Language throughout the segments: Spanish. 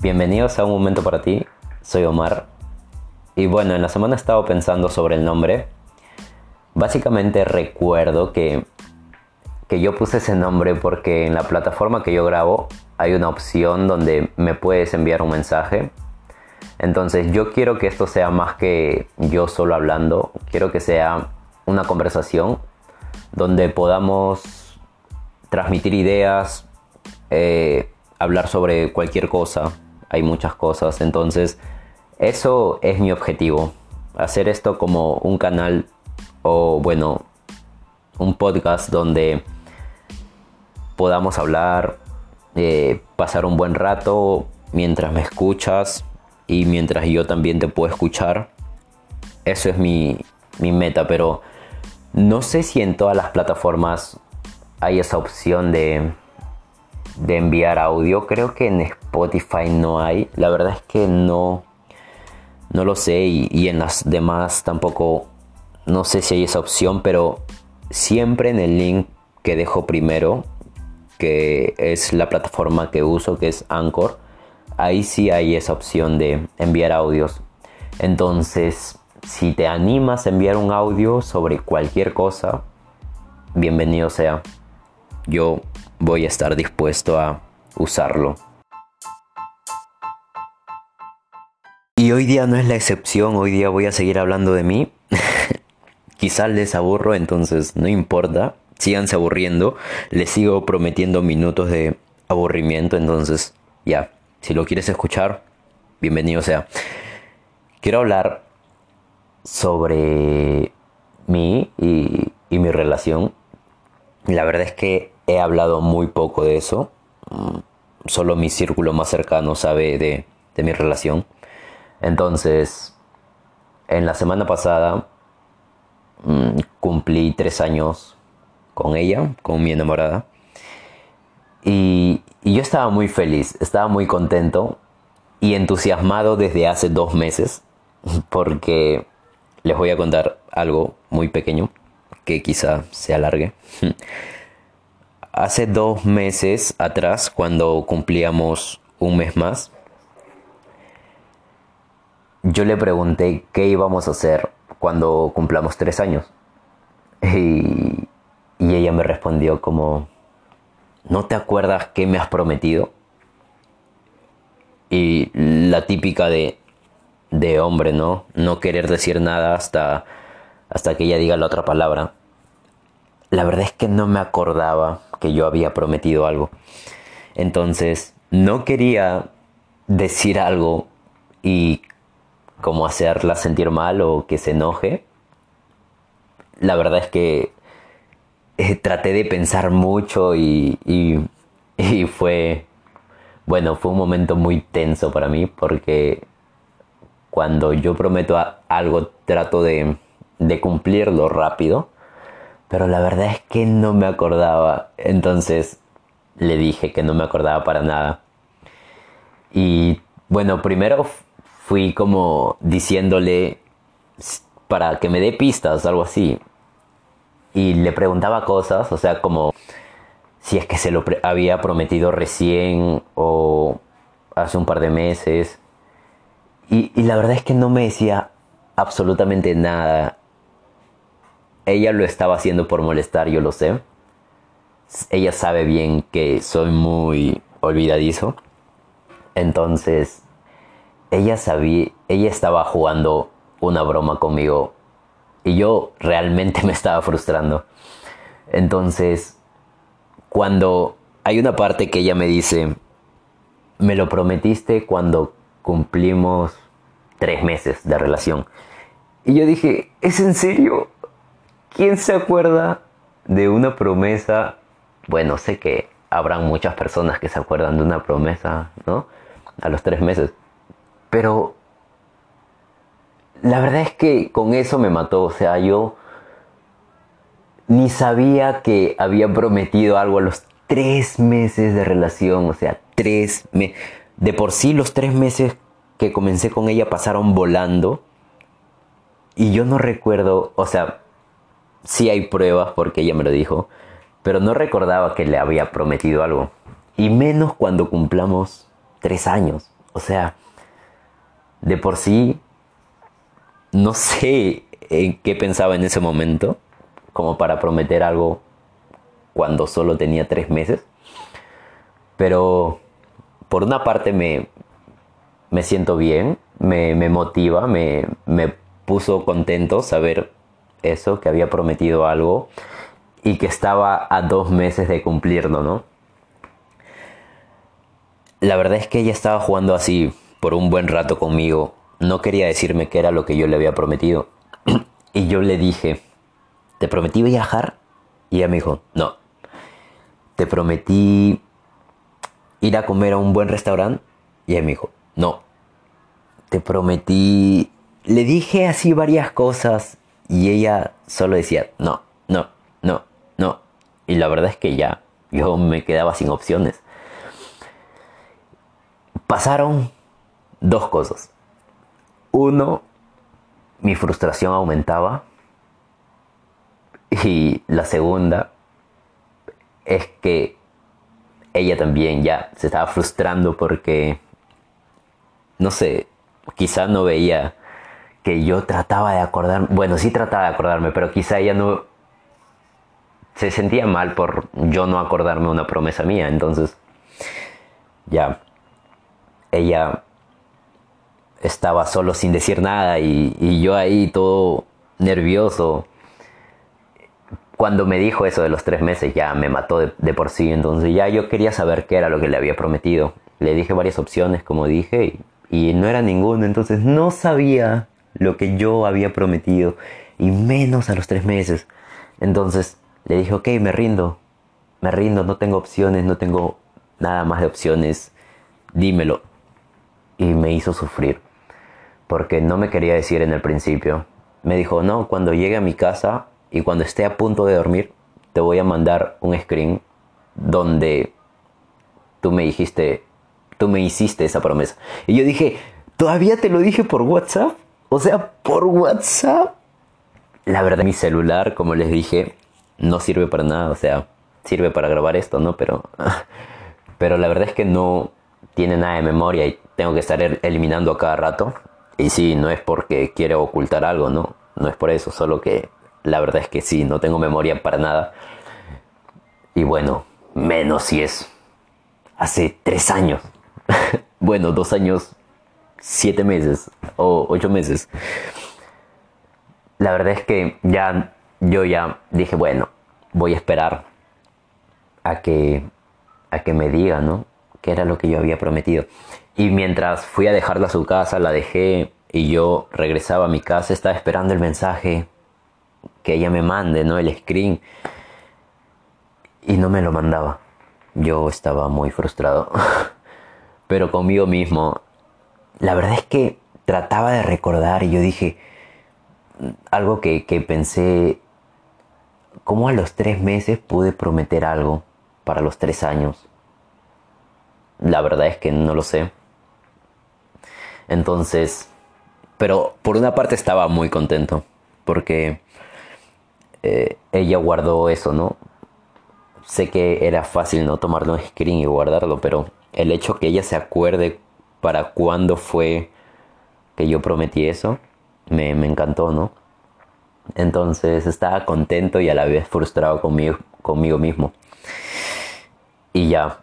Bienvenidos a Un Momento para ti, soy Omar. Y bueno, en la semana he estado pensando sobre el nombre. Básicamente recuerdo que, que yo puse ese nombre porque en la plataforma que yo grabo hay una opción donde me puedes enviar un mensaje. Entonces yo quiero que esto sea más que yo solo hablando, quiero que sea una conversación donde podamos transmitir ideas, eh, hablar sobre cualquier cosa, hay muchas cosas. Entonces, eso es mi objetivo. Hacer esto como un canal o, bueno, un podcast donde podamos hablar, eh, pasar un buen rato mientras me escuchas y mientras yo también te puedo escuchar. Eso es mi, mi meta, pero no sé si en todas las plataformas hay esa opción de de enviar audio. Creo que en Spotify no hay. La verdad es que no, no lo sé y, en las demás tampoco no sé si hay esa opción, pero siempre en el link que dejo primero, que es la plataforma que uso, que es Anchor, ahí sí hay esa opción de enviar audios. Entonces, si te animas a enviar un audio sobre cualquier cosa, bienvenido sea. Yo voy a estar dispuesto a usarlo. Y hoy día no es la excepción, hoy día voy a seguir hablando de mí. Quizás les aburro, entonces no importa, síganse aburriendo, les sigo prometiendo minutos de aburrimiento, entonces ya, si lo quieres escuchar, bienvenido sea. Quiero hablar sobre mí y, mi relación. La verdad es que he hablado muy poco de eso. Mm, solo mi círculo más cercano sabe de, mi relación. Entonces, en la semana pasada mm, cumplí tres años con ella, con mi enamorada. Y, yo estaba muy feliz, estaba muy contento y entusiasmado desde hace dos meses, porque les voy a contar algo muy pequeño que quizá se alargue. hace dos meses atrás, cuando cumplíamos un mes más, yo le pregunté qué íbamos a hacer cuando cumplamos tres años. Y, y ella me respondió como, ¿no te acuerdas qué me has prometido? Y la típica de, de hombre, ¿no? No querer decir nada hasta, hasta que ella diga la otra palabra. La verdad es que no me acordaba que yo había prometido algo. Entonces, no quería decir algo y como hacerla sentir mal o que se enoje. La verdad es que eh, traté de pensar mucho y, y, fue, bueno, fue un momento muy tenso para mí porque cuando yo prometo algo trato de, de cumplirlo rápido pero la verdad es que no me acordaba. Entonces le dije que no me acordaba para nada. Y bueno, primero fui como diciéndole para que me dé pistas, algo así. Y le preguntaba cosas, o sea, como si es que se lo había prometido recién o hace un par de meses. Y, la verdad es que no me decía absolutamente nada ella lo estaba haciendo por molestar, yo lo sé. Ella sabe bien que soy muy olvidadizo. Entonces, ella sabía, ella estaba jugando una broma conmigo y yo realmente me estaba frustrando. Entonces, cuando hay una parte que ella me dice, me lo prometiste cuando cumplimos tres meses de relación. Y yo dije, ¿es en serio? ¿Quién se acuerda de una promesa? Bueno, sé que habrán muchas personas que se acuerdan de una promesa, ¿no? A los tres meses. Pero la verdad es que con eso me mató. O sea, yo ni sabía que había prometido algo a los tres meses de relación. O sea, tres meses. De por sí los tres meses que comencé con ella pasaron volando. Y yo no recuerdo, o sea, sí hay pruebas porque ella me lo dijo, pero no recordaba que le había prometido algo. Y menos cuando cumplamos tres años. O sea, de por sí, no sé en qué pensaba en ese momento, como para prometer algo cuando solo tenía tres meses. Pero por una parte me, me siento bien, me, me motiva, me, me puso contento saber eso, que había prometido algo y que estaba a dos meses de cumplirlo, ¿no? La verdad es que ella estaba jugando así por un buen rato conmigo. No quería decirme qué era lo que yo le había prometido. y yo le dije, ¿te prometí viajar? Y ella me dijo, no. ¿Te prometí ir a comer a un buen restaurante? Y ella me dijo, no. Te prometí... Le dije así varias cosas y ella solo decía, no, no, no, no. Y la verdad es que ya yo me quedaba sin opciones. Pasaron dos cosas. Uno, mi frustración aumentaba. Y la segunda es que ella también ya se estaba frustrando porque, no sé, quizá no veía que yo trataba de acordarme, bueno, sí trataba de acordarme, pero quizá ella no se sentía mal por yo no acordarme una promesa mía, entonces ya ella estaba solo sin decir nada y, yo ahí todo nervioso. Cuando me dijo eso de los tres meses ya me mató de, por sí, entonces ya yo quería saber qué era lo que le había prometido. Le dije varias opciones, como dije, y, y no era ninguno, entonces no sabía lo que yo había prometido, y menos a los tres meses. Entonces le dije, ok, me rindo, me rindo, no tengo opciones, no tengo nada más de opciones, dímelo y me hizo sufrir. Porque no me quería decir en el principio. Me dijo, no, cuando llegue a mi casa y cuando esté a punto de dormir, te voy a mandar un screen donde tú me dijiste, tú me hiciste esa promesa. Y yo dije, ¿todavía te lo dije por WhatsApp? O sea, por WhatsApp. La verdad, mi celular, como les dije, no sirve para nada. O sea, sirve para grabar esto, ¿no? Pero, pero la verdad es que no tiene nada de memoria y tengo que estar eliminando a cada rato. Y sí, no es porque quiero ocultar algo, ¿no? No es por eso, solo que la verdad es que sí, no tengo memoria para nada. Y bueno, menos si es hace tres años. bueno, dos años, siete meses o ocho meses. La verdad es que ya yo ya dije, bueno, voy a esperar a que a que me diga, ¿no? qué era lo que yo había prometido. Y mientras fui a dejarla a su casa, la dejé y yo regresaba a mi casa, estaba esperando el mensaje que ella me mande, ¿no? El screen. Y no me lo mandaba. Yo estaba muy frustrado. Pero conmigo mismo, la verdad es que trataba de recordar y yo dije algo que, que pensé, ¿cómo a los tres meses pude prometer algo para los tres años? La verdad es que no lo sé. Entonces, pero por una parte estaba muy contento porque eh, ella guardó eso, ¿no? Sé que era fácil no tomarlo en screen y guardarlo, pero el hecho que ella se acuerde para cuándo fue que yo prometí eso, me, me encantó, ¿no? Entonces estaba contento y a la vez frustrado conmigo, conmigo mismo. Y ya,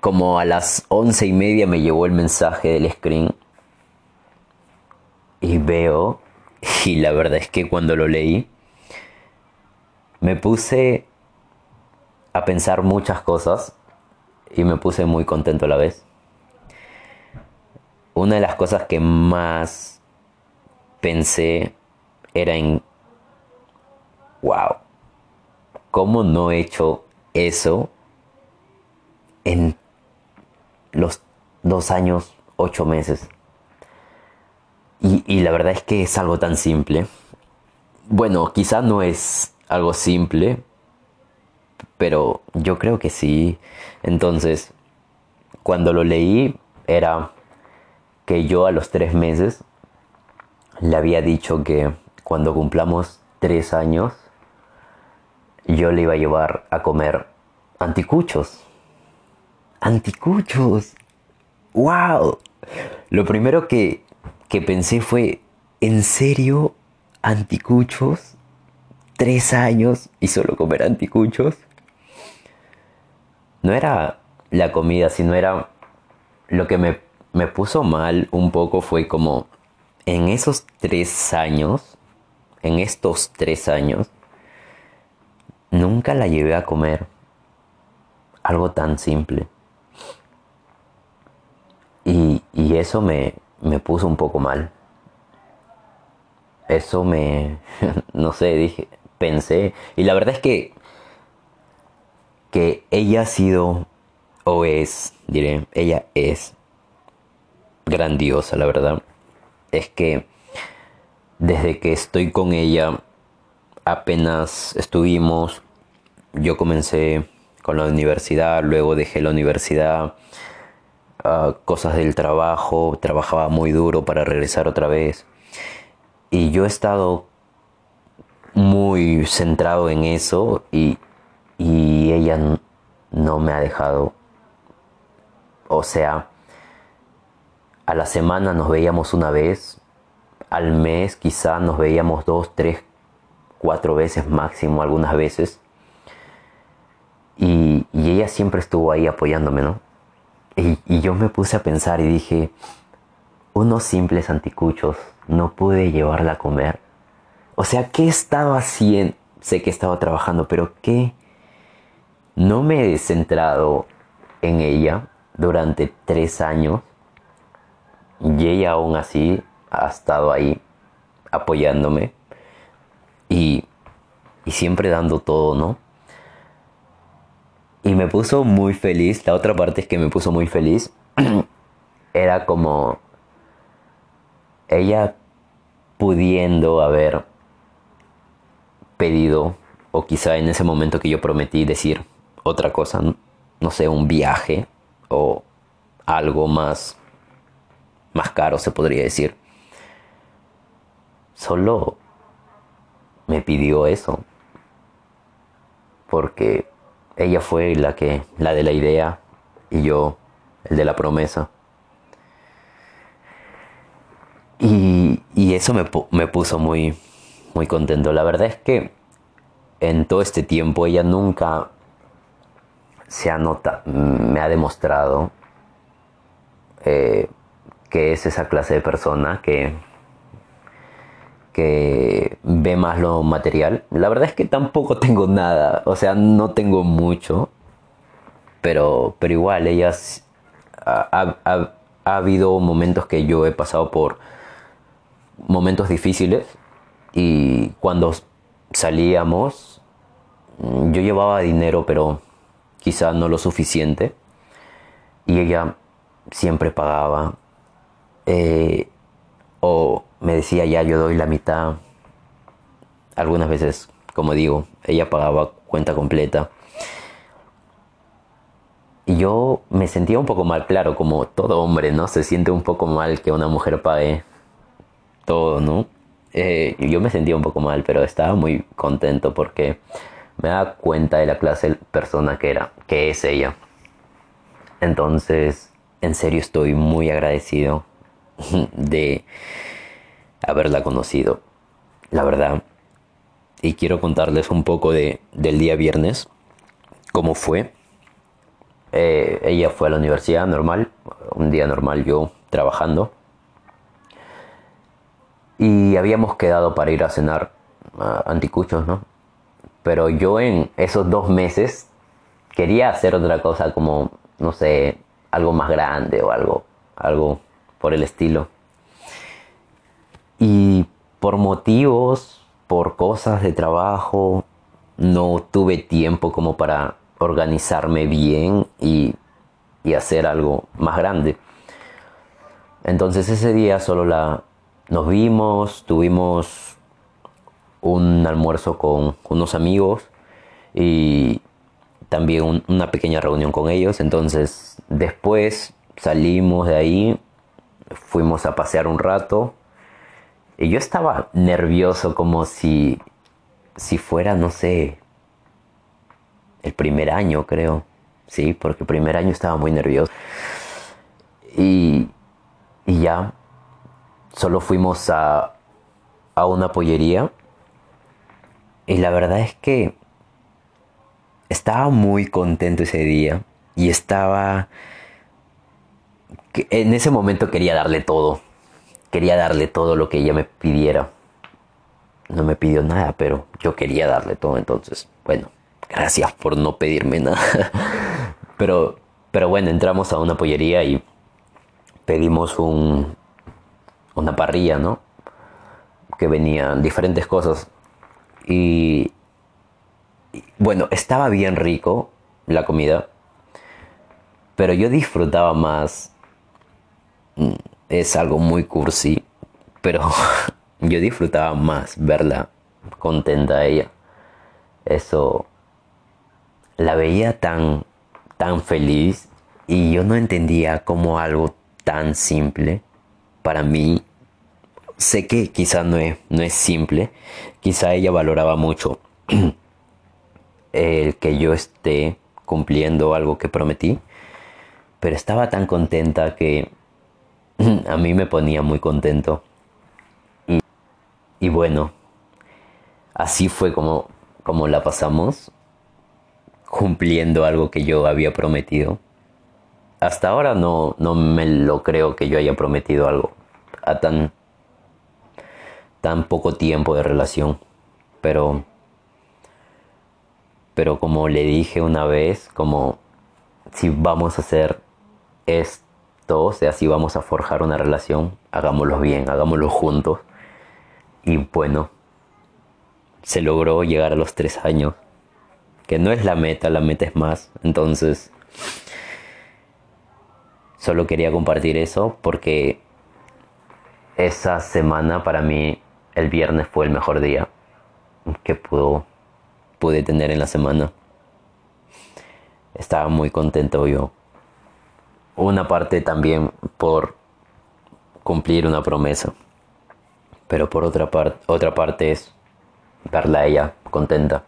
como a las once y media me llegó el mensaje del screen y veo, y la verdad es que cuando lo leí, me puse a pensar muchas cosas y me puse muy contento a la vez. Una de las cosas que más pensé era en, wow, ¿cómo no he hecho eso en los dos años, ocho meses. Y, la verdad es que es algo tan simple. Bueno, quizá no es algo simple, pero yo creo que sí. Entonces, cuando lo leí, era que yo a los tres meses le había dicho que cuando cumplamos tres años yo le iba a llevar a comer anticuchos. Anticuchos. ¡Wow! Lo primero que, que pensé fue, ¿en serio anticuchos? ¿Tres años y solo comer anticuchos? No era la comida, sino era lo que me, me puso mal un poco fue como en esos tres años, en estos tres años, nunca la llevé a comer algo tan simple. Y, eso me, me puso un poco mal. Eso me, no sé, dije, pensé. Y la verdad es que, que ella ha sido, o es, diré, ella es grandiosa, la verdad. Es que desde que estoy con ella, apenas estuvimos, yo comencé con la universidad, luego dejé la universidad, cosas del trabajo, trabajaba muy duro para regresar otra vez. Y yo he estado muy centrado en eso y, y ella no me ha dejado. O sea, a la semana nos veíamos una vez, al mes quizá nos veíamos dos, tres, cuatro veces máximo algunas veces. Y, ella siempre estuvo ahí apoyándome, ¿no? Y, yo me puse a pensar y dije, unos simples anticuchos, no pude llevarla a comer. O sea, ¿qué estaba haciendo? Sé que estaba trabajando, pero ¿qué? No me he centrado en ella durante tres años y ella aún así ha estado ahí apoyándome y, y siempre dando todo, ¿no? Y me puso muy feliz. La otra parte es que me puso muy feliz. Era como ella pudiendo haber pedido, o quizá en ese momento que yo prometí decir otra cosa, no sé, un viaje o algo más, más caro se podría decir. Solo me pidió eso. Porque ella fue la que, la de la idea y yo el de la promesa. Y, y eso me, me, puso muy, muy contento. La verdad es que en todo este tiempo ella nunca se ha nota, me ha demostrado eh, que es esa clase de persona que que ve más lo material. La verdad es que tampoco tengo nada, o sea, no tengo mucho, pero, pero igual, ellas ha, ha, habido momentos que yo he pasado por momentos difíciles y cuando salíamos yo llevaba dinero pero quizá no lo suficiente y ella siempre pagaba eh, o me decía ya yo doy la mitad. Algunas veces, como digo, ella pagaba cuenta completa. Y yo me sentía un poco mal, claro, como todo hombre, ¿no? Se siente un poco mal que una mujer pague todo, ¿no? Eh, yo me sentía un poco mal, pero estaba muy contento porque me da cuenta de la clase persona que era, que es ella. Entonces, en serio estoy muy agradecido de haberla conocido, la verdad. Y quiero contarles un poco de, del día viernes, cómo fue. Eh, ella fue a la universidad normal, un día normal yo trabajando. Y habíamos quedado para ir a cenar anticuchos, ¿no? Pero yo en esos dos meses quería hacer otra cosa como, no sé, algo más grande o algo, algo por el estilo. Y por motivos, por cosas de trabajo, no tuve tiempo como para organizarme bien y, hacer algo más grande. Entonces ese día solo la, nos vimos, tuvimos un almuerzo con unos amigos y también una pequeña reunión con ellos. Entonces después salimos de ahí fuimos a pasear un rato. Y yo estaba nervioso como si, si fuera, no sé, el primer año creo. Sí, porque el primer año estaba muy nervioso. Y, y ya, solo fuimos a, a una pollería. Y la verdad es que estaba muy contento ese día. Y estaba... En ese momento quería darle todo. Quería darle todo lo que ella me pidiera. No me pidió nada, pero yo quería darle todo. Entonces, bueno, gracias por no pedirme nada. pero, pero bueno, entramos a una pollería y pedimos un, una parrilla, ¿no? Que venían diferentes cosas. Y, y, bueno, estaba bien rico la comida, pero yo disfrutaba más. Es algo muy cursi, pero yo disfrutaba más verla contenta a ella. Eso la veía tan tan feliz y yo no entendía cómo algo tan simple para mí sé que quizá no es, no es simple, quizá ella valoraba mucho el que yo esté cumpliendo algo que prometí, pero estaba tan contenta que a mí me ponía muy contento. Y, bueno, así fue como, como la pasamos, cumpliendo algo que yo había prometido. Hasta ahora no, no me lo creo que yo haya prometido algo a tan tan poco tiempo de relación. Pero, pero como le dije una vez, como si vamos a hacer esto, sea, si vamos a forjar una relación, hagámoslo bien, hagámoslo juntos. Y bueno, se logró llegar a los tres años, que no es la meta, la meta es más. Entonces, solo quería compartir eso porque esa semana para mí el viernes fue el mejor día que pude tener en la semana. Estaba muy contento yo. Una parte también por cumplir una promesa. Pero por otra, parte otra parte es verla a ella contenta.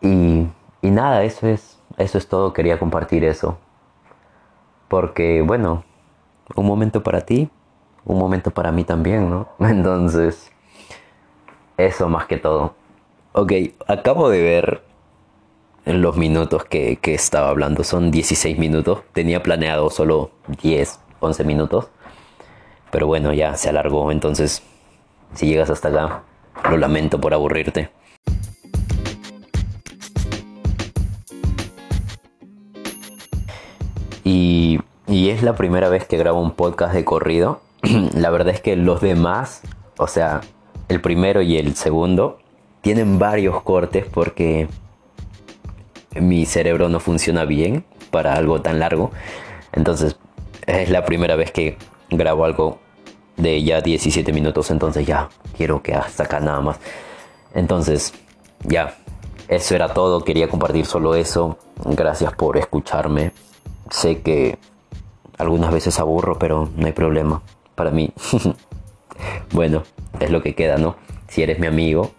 Y, y nada, eso es, eso es todo. Quería compartir eso. Porque, bueno, un momento para ti, un momento para mí también, ¿no? Entonces, eso más que todo. Ok, acabo de ver los minutos que, que, estaba hablando, son 16 minutos. Tenía planeado solo 10, 11 minutos. Pero bueno, ya se alargó, entonces, si llegas hasta acá, lo lamento por aburrirte. Y, y es la primera vez que grabo un podcast de corrido la verdad es que los demás, o sea, el primero y el segundo, tienen varios cortes porque mi cerebro no funciona bien para algo tan largo. Entonces, es la primera vez que grabo algo de ya 17 minutos, entonces ya quiero que hasta acá nada más. Entonces, ya, eso era todo, quería compartir solo eso. Gracias por escucharme. Sé que algunas veces aburro, pero no hay problema para mí. bueno, es lo que queda, ¿no? Si eres mi amigo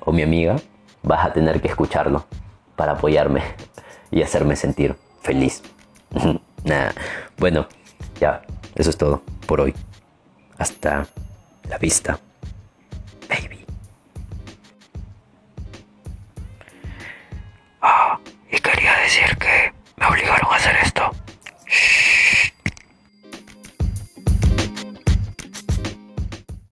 o mi amiga, vas a tener que escucharlo para apoyarme y hacerme sentir feliz. nah. Bueno, ya, eso es todo por hoy. Hasta la vista, baby. Ah, y quería decir que me obligaron a hacer esto.